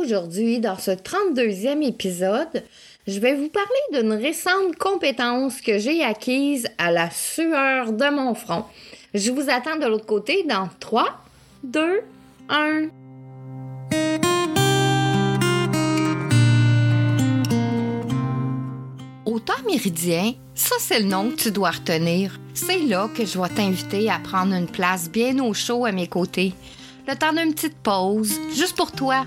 Aujourd'hui, dans ce 32e épisode, je vais vous parler d'une récente compétence que j'ai acquise à la sueur de mon front. Je vous attends de l'autre côté dans 3, 2, 1. Au temps méridien, ça c'est le nom que tu dois retenir. C'est là que je vais t'inviter à prendre une place bien au chaud à mes côtés. Le temps d'une petite pause, juste pour toi.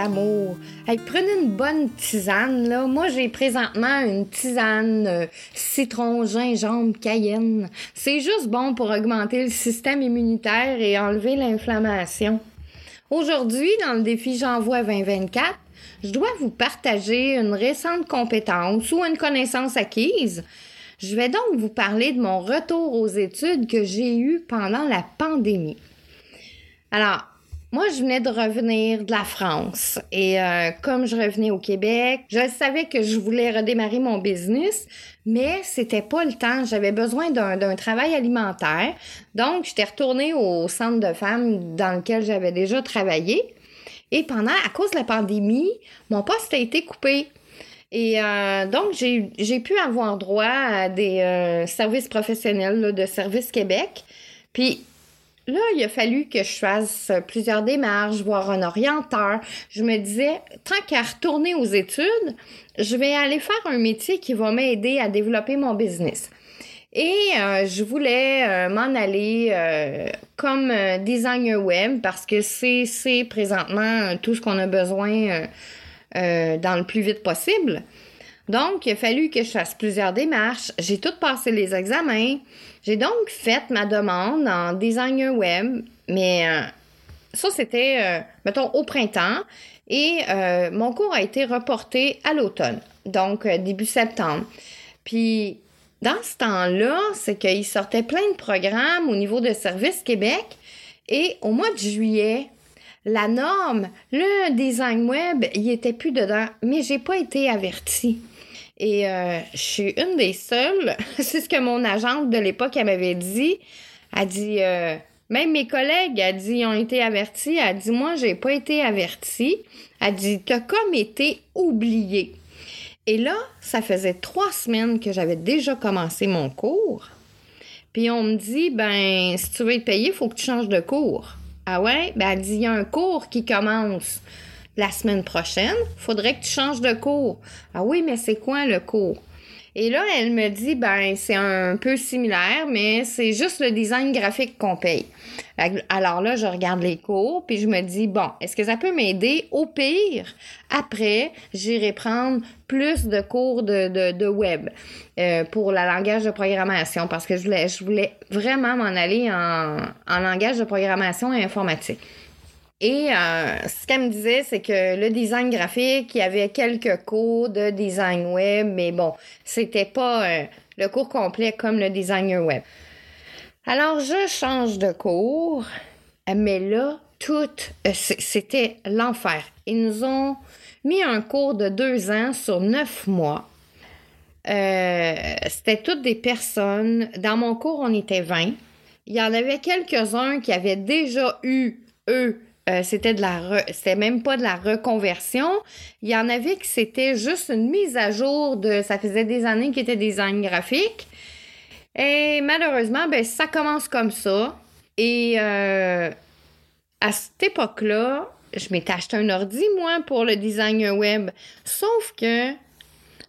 Amours. prenez une bonne tisane là. Moi j'ai présentement une tisane euh, citron, gingembre, cayenne. C'est juste bon pour augmenter le système immunitaire et enlever l'inflammation. Aujourd'hui, dans le défi J'envoie 2024, je dois vous partager une récente compétence ou une connaissance acquise. Je vais donc vous parler de mon retour aux études que j'ai eu pendant la pandémie. Alors, moi, je venais de revenir de la France et euh, comme je revenais au Québec, je savais que je voulais redémarrer mon business, mais c'était pas le temps. J'avais besoin d'un travail alimentaire. Donc, j'étais retournée au centre de femmes dans lequel j'avais déjà travaillé. Et pendant, à cause de la pandémie, mon poste a été coupé. Et euh, donc, j'ai pu avoir droit à des euh, services professionnels de Service Québec. Puis, Là, il a fallu que je fasse plusieurs démarches, voir un orienteur. Je me disais, tant qu'à retourner aux études, je vais aller faire un métier qui va m'aider à développer mon business. Et euh, je voulais euh, m'en aller euh, comme designer web parce que c'est présentement tout ce qu'on a besoin dans le plus vite possible. Donc, il a fallu que je fasse plusieurs démarches. J'ai tout passé les examens. J'ai donc fait ma demande en designer web, mais euh, ça, c'était, euh, mettons, au printemps. Et euh, mon cours a été reporté à l'automne, donc début septembre. Puis, dans ce temps-là, c'est qu'il sortait plein de programmes au niveau de Service Québec. Et au mois de juillet, la norme, le design web, il était plus dedans, mais j'ai pas été avertie. Et euh, je suis une des seules. C'est ce que mon agente de l'époque m'avait dit. Elle dit euh, même mes collègues, elle dit, ont été avertis. Elle dit moi, j'ai pas été avertie. Elle dit t'as comme été oubliée. Et là, ça faisait trois semaines que j'avais déjà commencé mon cours. Puis on me dit ben si tu veux être payé, il faut que tu changes de cours. Ah ouais? Ben elle dit il y a un cours qui commence la semaine prochaine, faudrait que tu changes de cours. Ah oui, mais c'est quoi le cours? Et là, elle me dit, ben, c'est un peu similaire, mais c'est juste le design graphique qu'on paye. Alors là, je regarde les cours, puis je me dis, bon, est-ce que ça peut m'aider? Au pire, après, j'irai prendre plus de cours de, web euh, pour le langage de programmation, parce que je voulais, je voulais vraiment m'en aller en, en langage de programmation et informatique. Et euh, ce qu'elle me disait, c'est que le design graphique, il y avait quelques cours de design web, mais bon, c'était pas euh, le cours complet comme le designer web. Alors, je change de cours, mais là, tout, euh, c'était l'enfer. Ils nous ont mis un cours de deux ans sur neuf mois. c'était toutes des personnes. Dans mon cours, on était 20. Il y en avait quelques-uns qui avaient déjà eu, eux, euh, c'était de la même pas de la reconversion. Il y en avait qui c'était juste une mise à jour de ça faisait des années qu'ils étaient design graphique. Et malheureusement, ben ça commence comme ça. Et euh, à cette époque-là, je m'étais acheté un ordi, moi, pour le design web. Sauf que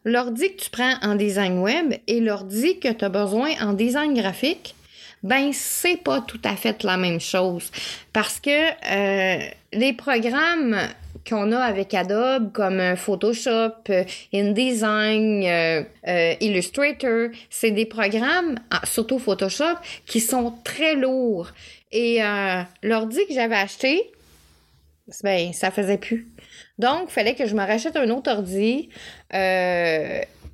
l'ordi que tu prends en design web et l'ordi que tu as besoin en design graphique, ben c'est pas tout à fait la même chose parce que euh, les programmes qu'on a avec Adobe comme Photoshop, euh, InDesign, euh, Illustrator, c'est des programmes, ah, surtout Photoshop, qui sont très lourds. Et l'ordi que j'avais acheté, ben ça faisait plus. Donc, il fallait que je me rachète un autre ordi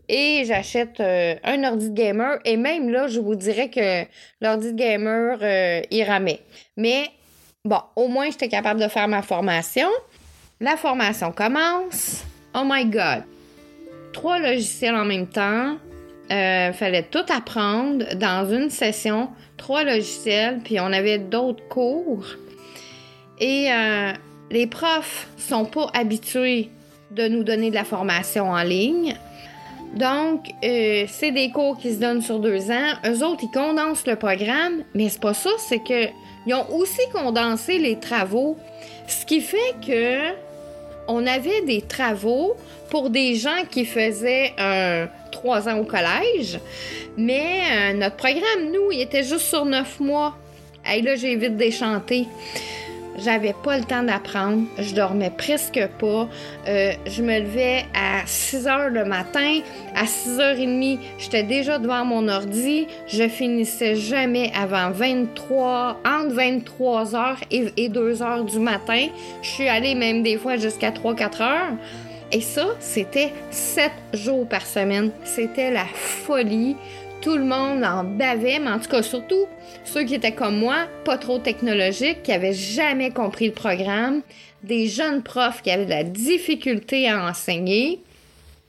et j'achète euh, un ordi de gamer. Et même là, je vous dirais que l'ordi de gamer, euh, il ramait. Mais bon, au moins, j'étais capable de faire ma formation. La formation commence. Oh my God! Trois logiciels en même temps. Euh, fallait tout apprendre dans une session. Trois logiciels, puis on avait d'autres cours. Et euh, les profs sont pas habitués de nous donner de la formation en ligne. Donc, euh, c'est des cours qui se donnent sur deux ans. Eux autres, ils condensent le programme, mais c'est pas ça, c'est que ils ont aussi condensé les travaux. Ce qui fait que on avait des travaux pour des gens qui faisaient un trois ans au collège, mais euh, notre programme, nous, il était juste sur neuf mois. Et là, j'ai vite déchanté. J'avais pas le temps d'apprendre. Je dormais presque pas. Euh, je me levais à 6 heures le matin. À 6 h 30, j'étais déjà devant mon ordi. Je finissais jamais avant 23, entre 23 heures et, 2 heures du matin. Je suis allée même des fois jusqu'à 3-4 heures. Et ça, c'était 7 jours par semaine. C'était la folie tout le monde en bavait, mais en tout cas, surtout ceux qui étaient comme moi, pas trop technologiques, qui avaient jamais compris le programme, des jeunes profs qui avaient de la difficulté à enseigner.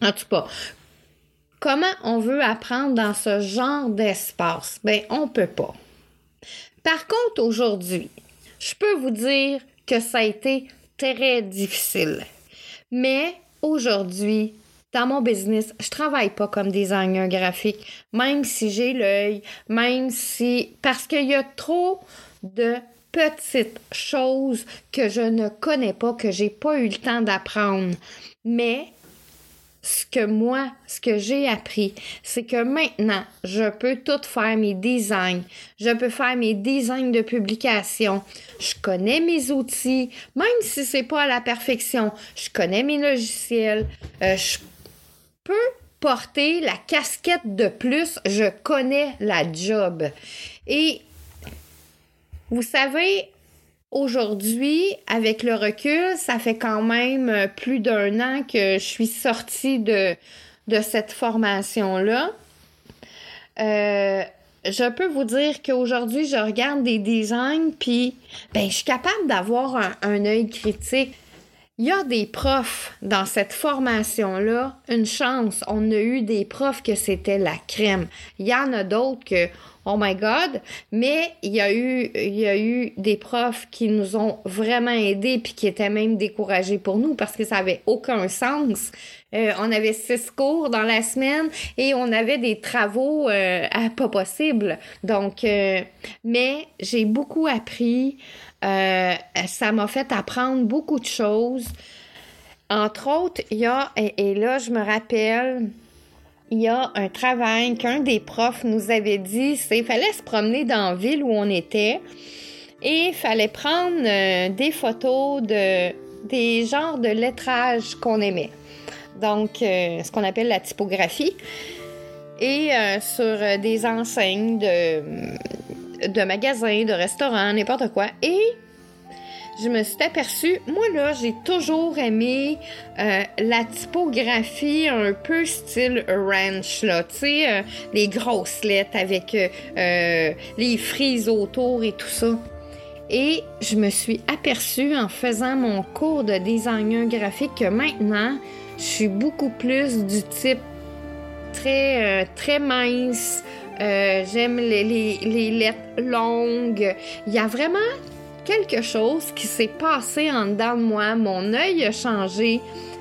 En tout cas, comment on veut apprendre dans ce genre d'espace? Ben, on peut pas. Par contre, aujourd'hui, je peux vous dire que ça a été très difficile. Mais aujourd'hui, dans mon business, je travaille pas comme designer graphique, même si j'ai l'œil, même si parce qu'il y a trop de petites choses que je ne connais pas, que j'ai pas eu le temps d'apprendre. Mais ce que moi, ce que j'ai appris, c'est que maintenant, je peux tout faire mes designs. Je peux faire mes designs de publication. Je connais mes outils, même si c'est pas à la perfection. Je connais mes logiciels. Euh, je porter la casquette de plus, je connais la job. Et vous savez, aujourd'hui, avec le recul, ça fait quand même plus d'un an que je suis sortie de, de cette formation-là. Euh, je peux vous dire qu'aujourd'hui, je regarde des designs, puis ben, je suis capable d'avoir un, un œil critique. Il y a des profs dans cette formation-là. Une chance, on a eu des profs que c'était la crème. Il y en a d'autres que, oh my God, mais il y a eu, il y a eu des profs qui nous ont vraiment aidés puis qui étaient même découragés pour nous parce que ça avait aucun sens. Euh, on avait six cours dans la semaine et on avait des travaux euh, pas possible. Donc, euh, mais j'ai beaucoup appris. Ça m'a fait apprendre beaucoup de choses. Entre autres, il y a, et, là, je me rappelle, il y a un travail qu'un des profs nous avait dit, c'est fallait se promener dans la ville où on était et il fallait prendre des photos de des genres de lettrage qu'on aimait. Donc, euh, ce qu'on appelle la typographie. Et sur des enseignes de, magasins, de restaurants, n'importe quoi. Et je me suis aperçue, moi là, j'ai toujours aimé euh, la typographie un peu style ranch, là, tu sais, euh, les grosses lettres avec euh, les frises autour et tout ça. Et je me suis aperçue en faisant mon cours de design graphique que maintenant, je suis beaucoup plus du type très, très mince. J'aime les, les, lettres longues. Il y a vraiment quelque chose qui s'est passé en dedans de moi. Mon œil a changé.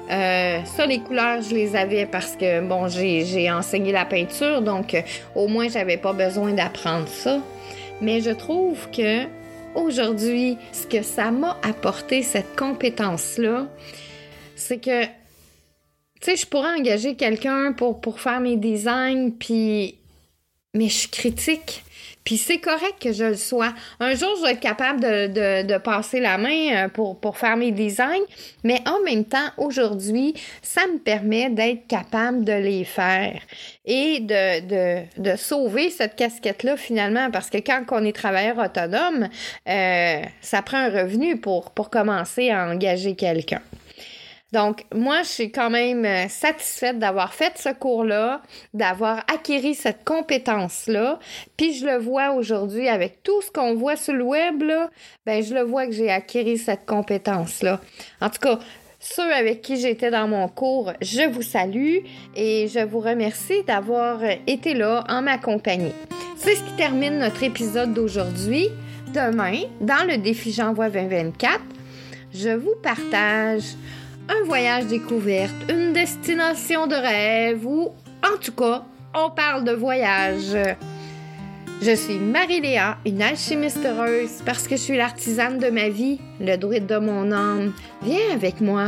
Euh, ça, les couleurs, je les avais parce que, bon, j'ai enseigné la peinture, donc euh, au moins, j'avais pas besoin d'apprendre ça. Mais je trouve que aujourd'hui, ce que ça m'a apporté, cette compétence-là, c'est que, sais, je pourrais engager quelqu'un pour, pour faire mes designs, puis, mais je critique. Puis c'est correct que je le sois. Un jour, je vais être capable de, passer la main euh, pour, pour faire mes designs, mais en même temps, aujourd'hui, ça me permet d'être capable de les faire et de, de, sauver cette casquette-là finalement, parce que quand on est travailleur autonome, euh, ça prend un revenu pour, pour commencer à engager quelqu'un. Donc, moi, je suis quand même euh, satisfaite d'avoir fait ce cours-là, d'avoir acquis cette compétence-là. Puis je le vois aujourd'hui avec tout ce qu'on voit sur le web, là, ben je le vois que j'ai acquis cette compétence-là. En tout cas, ceux avec qui j'étais dans mon cours, je vous salue et je vous remercie d'avoir été là en ma compagnie. C'est ce qui termine notre épisode d'aujourd'hui. Demain, dans le défi J'envoie 2024, je vous partage un voyage découverte, une destination de rêve ou en tout cas, on parle de voyage. Je suis Marie-Léa, une alchimiste heureuse parce que je suis l'artisane de ma vie, le druide de mon âme. Viens avec moi,